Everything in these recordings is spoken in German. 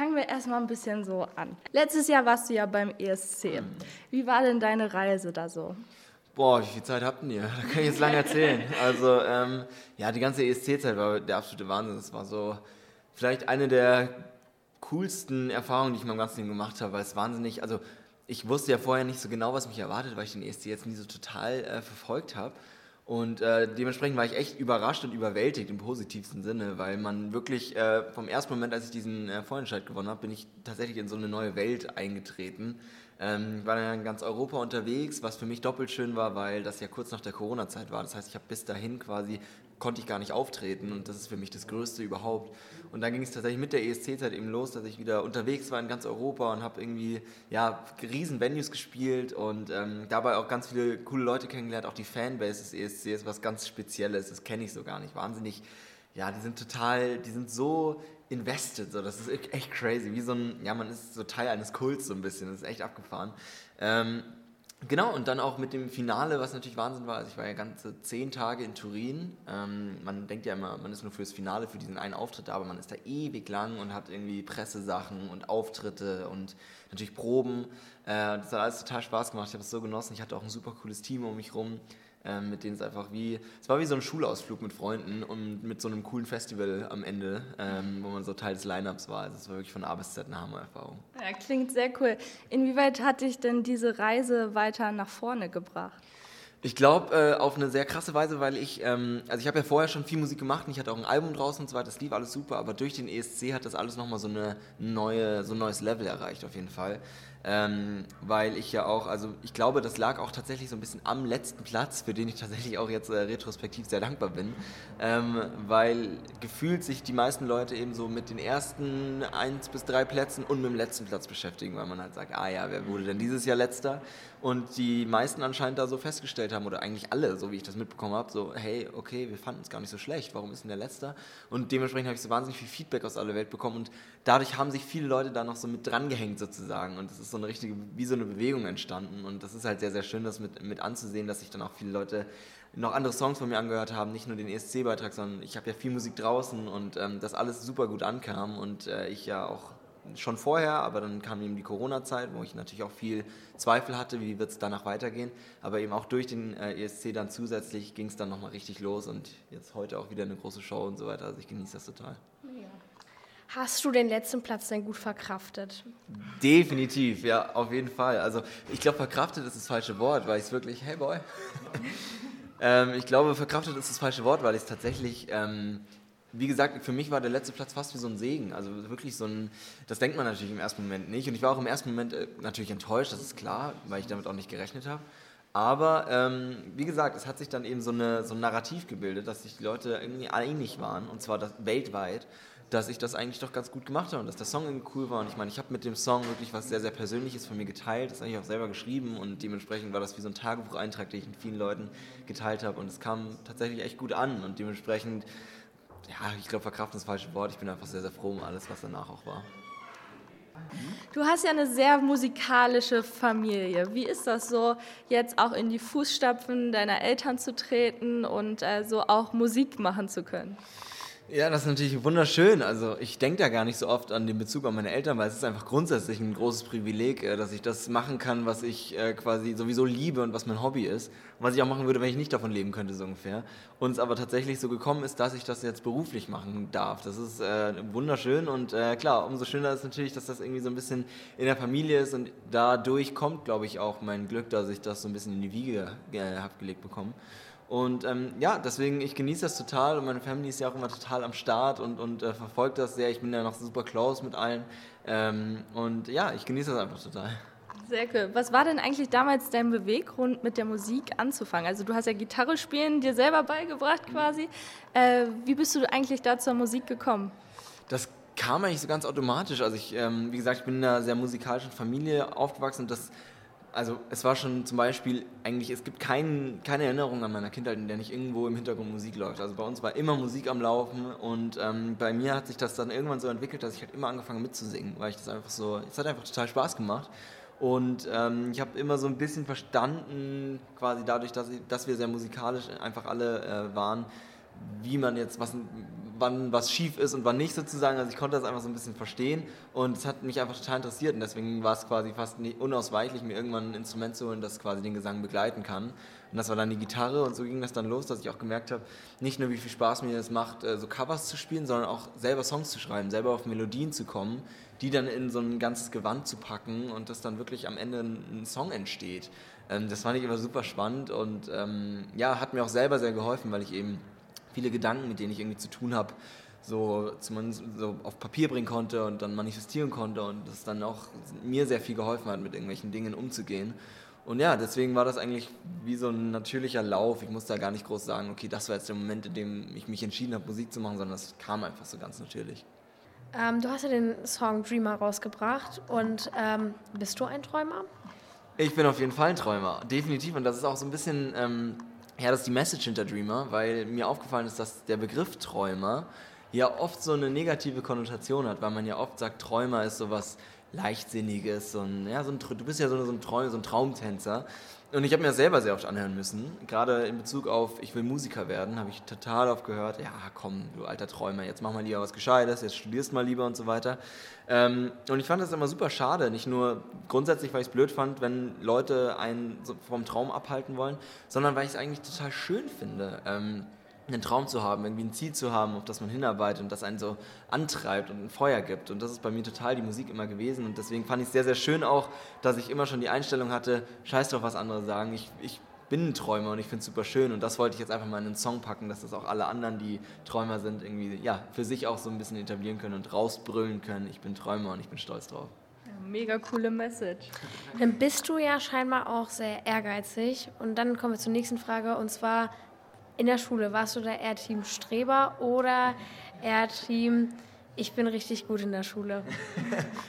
Fangen wir erstmal ein bisschen so an. Letztes Jahr warst du ja beim ESC. Wie war denn deine Reise da so? Boah, wie viel Zeit habt ihr? Da kann ich jetzt lange erzählen. Also, ähm, ja, die ganze ESC-Zeit war der absolute Wahnsinn. Das war so vielleicht eine der coolsten Erfahrungen, die ich in meinem ganzen Leben gemacht habe, weil es wahnsinnig, also ich wusste ja vorher nicht so genau, was mich erwartet, weil ich den ESC jetzt nie so total äh, verfolgt habe. Und äh, dementsprechend war ich echt überrascht und überwältigt im positivsten Sinne, weil man wirklich äh, vom ersten Moment, als ich diesen äh, Vorentscheid gewonnen habe, bin ich tatsächlich in so eine neue Welt eingetreten. Ähm, war dann in ganz Europa unterwegs, was für mich doppelt schön war, weil das ja kurz nach der Corona-Zeit war. Das heißt, ich habe bis dahin quasi konnte ich gar nicht auftreten und das ist für mich das Größte überhaupt. Und dann ging es tatsächlich mit der ESC-Zeit eben los, dass ich wieder unterwegs war in ganz Europa und habe irgendwie ja, riesen Venues gespielt und ähm, dabei auch ganz viele coole Leute kennengelernt, auch die Fanbase des ESC ist was ganz Spezielles, das kenne ich so gar nicht. Wahnsinnig, ja, die sind total, die sind so invested, so, das ist echt crazy, wie so ein, ja, man ist so Teil eines Kults so ein bisschen, das ist echt abgefahren. Ähm, Genau, und dann auch mit dem Finale, was natürlich Wahnsinn war. Also ich war ja ganze zehn Tage in Turin. Ähm, man denkt ja immer, man ist nur fürs Finale, für diesen einen Auftritt da, aber man ist da ewig lang und hat irgendwie Pressesachen und Auftritte und natürlich Proben. Äh, das hat alles total Spaß gemacht. Ich habe es so genossen. Ich hatte auch ein super cooles Team um mich rum ähm, mit denen es einfach wie, es war wie so ein Schulausflug mit Freunden und mit so einem coolen Festival am Ende, ähm, wo man so Teil des Line-Ups war. Also es war wirklich von A bis Z eine Hammer-Erfahrung. Ja, klingt sehr cool. Inwieweit hat dich denn diese Reise weiter nach vorne gebracht? Ich glaube, äh, auf eine sehr krasse Weise, weil ich, ähm, also ich habe ja vorher schon viel Musik gemacht und ich hatte auch ein Album draußen und so weiter, das lief alles super, aber durch den ESC hat das alles nochmal so, eine neue, so ein neues Level erreicht auf jeden Fall. Ähm, weil ich ja auch, also ich glaube, das lag auch tatsächlich so ein bisschen am letzten Platz, für den ich tatsächlich auch jetzt äh, retrospektiv sehr dankbar bin, ähm, weil gefühlt sich die meisten Leute eben so mit den ersten eins bis drei Plätzen und mit dem letzten Platz beschäftigen, weil man halt sagt, ah ja, wer wurde denn dieses Jahr letzter? Und die meisten anscheinend da so festgestellt haben, oder eigentlich alle, so wie ich das mitbekommen habe, so, hey, okay, wir fanden es gar nicht so schlecht, warum ist denn der Letzter? Und dementsprechend habe ich so wahnsinnig viel Feedback aus aller Welt bekommen und dadurch haben sich viele Leute da noch so mit drangehängt sozusagen und es ist so eine richtige, wie so eine Bewegung entstanden und das ist halt sehr, sehr schön, das mit, mit anzusehen, dass sich dann auch viele Leute noch andere Songs von mir angehört haben, nicht nur den ESC-Beitrag, sondern ich habe ja viel Musik draußen und ähm, das alles super gut ankam und äh, ich ja auch schon vorher, aber dann kam eben die Corona-Zeit, wo ich natürlich auch viel Zweifel hatte, wie wird es danach weitergehen. Aber eben auch durch den äh, ESC dann zusätzlich ging es dann nochmal richtig los und jetzt heute auch wieder eine große Show und so weiter. Also ich genieße das total. Hast du den letzten Platz denn gut verkraftet? Definitiv, ja, auf jeden Fall. Also ich glaube, verkraftet ist das falsche Wort, weil ich es wirklich, hey boy. ähm, ich glaube, verkraftet ist das falsche Wort, weil ich es tatsächlich ähm, wie gesagt, für mich war der letzte Platz fast wie so ein Segen. Also wirklich so ein, das denkt man natürlich im ersten Moment nicht. Und ich war auch im ersten Moment äh, natürlich enttäuscht, das ist klar, weil ich damit auch nicht gerechnet habe. Aber ähm, wie gesagt, es hat sich dann eben so, eine, so ein Narrativ gebildet, dass sich die Leute irgendwie einig waren, und zwar das, weltweit, dass ich das eigentlich doch ganz gut gemacht habe und dass der Song cool war. Und ich meine, ich habe mit dem Song wirklich was sehr, sehr Persönliches von mir geteilt. Das habe ich auch selber geschrieben und dementsprechend war das wie so ein Tagebucheintrag, den ich mit vielen Leuten geteilt habe. Und es kam tatsächlich echt gut an und dementsprechend ja, ich glaube, verkraften ist das falsche Wort. Ich bin einfach sehr, sehr froh um alles, was danach auch war. Du hast ja eine sehr musikalische Familie. Wie ist das so, jetzt auch in die Fußstapfen deiner Eltern zu treten und äh, so auch Musik machen zu können? Ja, das ist natürlich wunderschön. Also ich denke da gar nicht so oft an den Bezug an meine Eltern, weil es ist einfach grundsätzlich ein großes Privileg, äh, dass ich das machen kann, was ich äh, quasi sowieso liebe und was mein Hobby ist. Und was ich auch machen würde, wenn ich nicht davon leben könnte, so ungefähr. Und es aber tatsächlich so gekommen ist, dass ich das jetzt beruflich machen darf. Das ist äh, wunderschön und äh, klar, umso schöner ist natürlich, dass das irgendwie so ein bisschen in der Familie ist und dadurch kommt, glaube ich, auch mein Glück, dass ich das so ein bisschen in die Wiege äh, habe gelegt bekommen. Und ähm, ja, deswegen, ich genieße das total und meine Family ist ja auch immer total am Start und, und äh, verfolgt das sehr. Ich bin ja noch super close mit allen. Ähm, und ja, ich genieße das einfach total. Sehr cool. Was war denn eigentlich damals dein Beweggrund, mit der Musik anzufangen? Also du hast ja Gitarre spielen dir selber beigebracht quasi. Äh, wie bist du eigentlich da zur Musik gekommen? Das kam eigentlich so ganz automatisch. Also ich, ähm, wie gesagt, ich bin in einer sehr musikalischen Familie aufgewachsen und das also es war schon zum Beispiel eigentlich, es gibt kein, keine Erinnerung an meiner Kindheit, in der nicht irgendwo im Hintergrund Musik läuft. Also bei uns war immer Musik am Laufen und ähm, bei mir hat sich das dann irgendwann so entwickelt, dass ich halt immer angefangen mitzusingen, weil ich das einfach so, es hat einfach total Spaß gemacht. Und ähm, ich habe immer so ein bisschen verstanden, quasi dadurch, dass, ich, dass wir sehr musikalisch einfach alle äh, waren, wie man jetzt, was, wann was schief ist und wann nicht sozusagen. Also ich konnte das einfach so ein bisschen verstehen und es hat mich einfach total interessiert und deswegen war es quasi fast unausweichlich, mir irgendwann ein Instrument zu holen, das quasi den Gesang begleiten kann. Und das war dann die Gitarre und so ging das dann los, dass ich auch gemerkt habe, nicht nur wie viel Spaß mir es macht, äh, so Covers zu spielen, sondern auch selber Songs zu schreiben, selber auf Melodien zu kommen, die dann in so ein ganzes Gewand zu packen und dass dann wirklich am Ende ein Song entsteht. Ähm, das fand ich immer super spannend und ähm, ja, hat mir auch selber sehr geholfen, weil ich eben viele Gedanken, mit denen ich irgendwie zu tun habe, so zumindest so auf Papier bringen konnte und dann manifestieren konnte und das dann auch mir sehr viel geholfen hat, mit irgendwelchen Dingen umzugehen. Und ja, deswegen war das eigentlich wie so ein natürlicher Lauf. Ich musste da gar nicht groß sagen, okay, das war jetzt der Moment, in dem ich mich entschieden habe, Musik zu machen, sondern das kam einfach so ganz natürlich. Ähm, du hast ja den Song Dreamer rausgebracht und ähm, bist du ein Träumer? Ich bin auf jeden Fall ein Träumer, definitiv. Und das ist auch so ein bisschen, ähm, ja, das ist die Message hinter Dreamer, weil mir aufgefallen ist, dass der Begriff Träumer ja oft so eine negative Konnotation hat, weil man ja oft sagt, Träumer ist sowas Leichtsinniges, so ein, ja, so ein, du bist ja so, ein, Träum, so ein Traumtänzer. Und ich habe mir selber sehr oft anhören müssen. Gerade in Bezug auf, ich will Musiker werden, habe ich total oft gehört, ja komm, du alter Träumer, jetzt mach mal lieber was Gescheites, jetzt studierst mal lieber und so weiter. Ähm, und ich fand das immer super schade, nicht nur grundsätzlich, weil ich es blöd fand, wenn Leute einen vom Traum abhalten wollen, sondern weil ich es eigentlich total schön finde. Einen Traum zu haben, irgendwie ein Ziel zu haben, auf das man hinarbeitet und das einen so antreibt und ein Feuer gibt. Und das ist bei mir total die Musik immer gewesen. Und deswegen fand ich es sehr, sehr schön auch, dass ich immer schon die Einstellung hatte, scheiß drauf, was andere sagen. Ich, ich bin ein Träumer und ich finde es super schön. Und das wollte ich jetzt einfach mal in einen Song packen, dass das auch alle anderen, die Träumer sind, irgendwie ja, für sich auch so ein bisschen etablieren können und rausbrüllen können. Ich bin Träumer und ich bin stolz drauf. mega coole Message. Dann bist du ja scheinbar auch sehr ehrgeizig. Und dann kommen wir zur nächsten Frage. Und zwar, in der Schule, warst du da eher Team Streber oder eher Team, ich bin richtig gut in der Schule?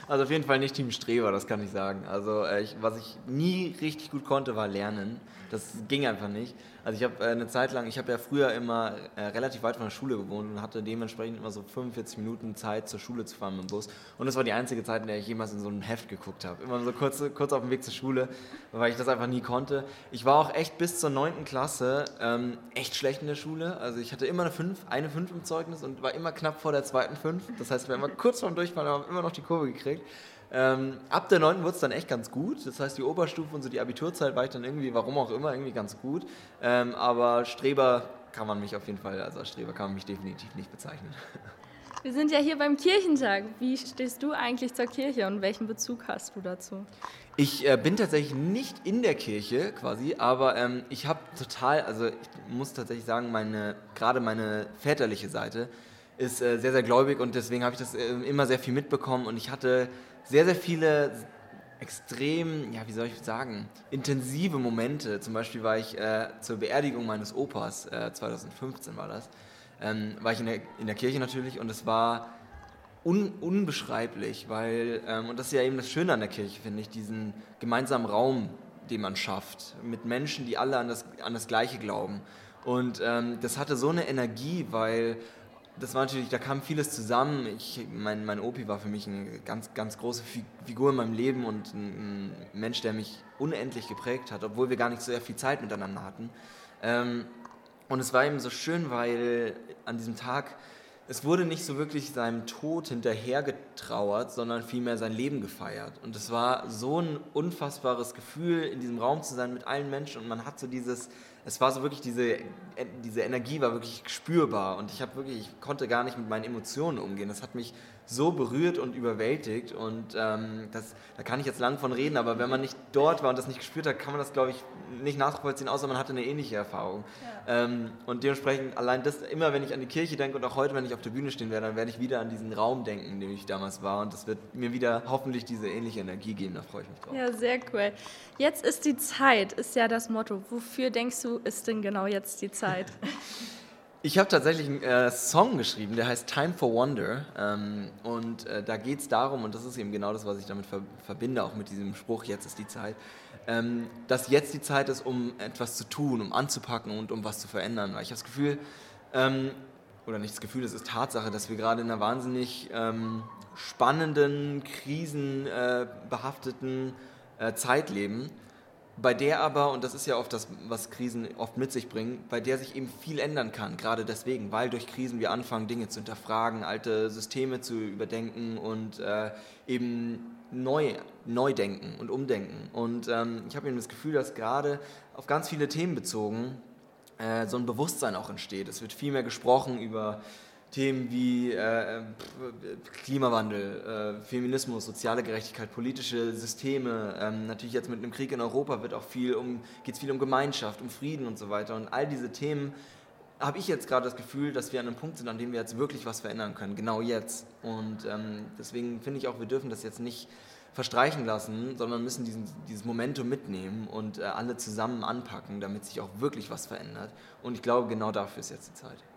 Also auf jeden Fall nicht Team Streber, das kann ich sagen. Also äh, ich, was ich nie richtig gut konnte, war Lernen. Das ging einfach nicht. Also ich habe äh, eine Zeit lang, ich habe ja früher immer äh, relativ weit von der Schule gewohnt und hatte dementsprechend immer so 45 Minuten Zeit zur Schule zu fahren mit dem Bus. Und das war die einzige Zeit, in der ich jemals in so einem Heft geguckt habe. Immer so kurz, kurz auf dem Weg zur Schule, weil ich das einfach nie konnte. Ich war auch echt bis zur 9. Klasse ähm, echt schlecht in der Schule. Also ich hatte immer eine 5, eine 5 im Zeugnis und war immer knapp vor der zweiten 5. Das heißt, wir haben immer kurz vorm Durchfall, aber immer noch die Kurve gekriegt. Ähm, ab der 9. wurde es dann echt ganz gut. Das heißt, die Oberstufe und so die Abiturzeit war ich dann irgendwie, warum auch immer, irgendwie ganz gut. Ähm, aber Streber kann man mich auf jeden Fall, also als Streber kann man mich definitiv nicht bezeichnen. Wir sind ja hier beim Kirchentag. Wie stehst du eigentlich zur Kirche und welchen Bezug hast du dazu? Ich äh, bin tatsächlich nicht in der Kirche quasi, aber ähm, ich habe total, also ich muss tatsächlich sagen, meine, gerade meine väterliche Seite ist äh, sehr, sehr gläubig und deswegen habe ich das äh, immer sehr viel mitbekommen und ich hatte sehr, sehr viele extrem, ja, wie soll ich sagen, intensive Momente. Zum Beispiel war ich äh, zur Beerdigung meines Opas, äh, 2015 war das, ähm, war ich in der, in der Kirche natürlich und es war un, unbeschreiblich, weil, ähm, und das ist ja eben das Schöne an der Kirche, finde ich, diesen gemeinsamen Raum, den man schafft, mit Menschen, die alle an das, an das Gleiche glauben. Und ähm, das hatte so eine Energie, weil das war natürlich, da kam vieles zusammen. Ich, mein, mein Opi war für mich eine ganz, ganz große Figur in meinem Leben und ein, Mensch, der mich unendlich geprägt hat, obwohl wir gar nicht so sehr viel Zeit miteinander hatten. Ähm, und es war eben so schön, weil an diesem Tag, es wurde nicht so wirklich seinem Tod hinterhergetrauert, sondern vielmehr sein Leben gefeiert. Und es war so ein unfassbares Gefühl, in diesem Raum zu sein mit allen Menschen und man hat so dieses es war so wirklich diese, diese Energie war wirklich spürbar und ich habe wirklich, ich konnte gar nicht mit meinen Emotionen umgehen. Das hat mich so berührt und überwältigt und ähm, das, da kann ich jetzt lang von reden, aber wenn man nicht dort war und das nicht gespürt hat, kann man das, glaube ich, nicht nachvollziehen, außer man hatte eine ähnliche Erfahrung. Ja. Ähm, und dementsprechend allein das, immer wenn ich an die Kirche denke und auch heute, wenn ich auf der Bühne stehen werde, dann werde ich wieder an diesen Raum denken, in dem ich damals war und das wird mir wieder hoffentlich diese ähnliche Energie geben, da freue ich mich drauf. Ja, sehr cool. Jetzt ist die Zeit, ist ja das Motto. Wofür denkst du, ist denn genau jetzt die Zeit? Ich habe tatsächlich einen äh, Song geschrieben, der heißt Time for Wonder. Ähm, und äh, da geht es darum, und das ist eben genau das, was ich damit ver verbinde, auch mit diesem Spruch, jetzt ist die Zeit, ähm, dass jetzt die Zeit ist, um etwas zu tun, um anzupacken und um was zu verändern. Weil ich habe das Gefühl, ähm, oder nicht das Gefühl, es ist Tatsache, dass wir gerade in einer wahnsinnig ähm, spannenden, krisenbehafteten äh, Zeit leben bei der aber, und das ist ja oft das, was Krisen oft mit sich bringen, bei der sich eben viel ändern kann, gerade deswegen, weil durch Krisen wir anfangen, Dinge zu hinterfragen, alte Systeme zu überdenken und äh, eben neu, neu denken und umdenken. Und ähm, ich habe eben das Gefühl, dass gerade auf ganz viele Themen bezogen äh, so ein Bewusstsein auch entsteht. Es wird viel mehr gesprochen über Themen wie äh, Klimawandel, äh, Feminismus, soziale Gerechtigkeit, politische Systeme. Ähm, natürlich jetzt mit einem Krieg in Europa wird auch viel um, geht es viel um Gemeinschaft, um Frieden und so weiter. Und all diese Themen habe ich jetzt gerade das Gefühl, dass wir an einem Punkt sind, an dem wir jetzt wirklich was verändern können, genau jetzt. Und ähm, deswegen finde ich auch, wir dürfen das jetzt nicht verstreichen lassen, sondern müssen diesen, dieses Momentum mitnehmen und äh, alle zusammen anpacken, damit sich auch wirklich was verändert. Und ich glaube, genau dafür ist jetzt die Zeit.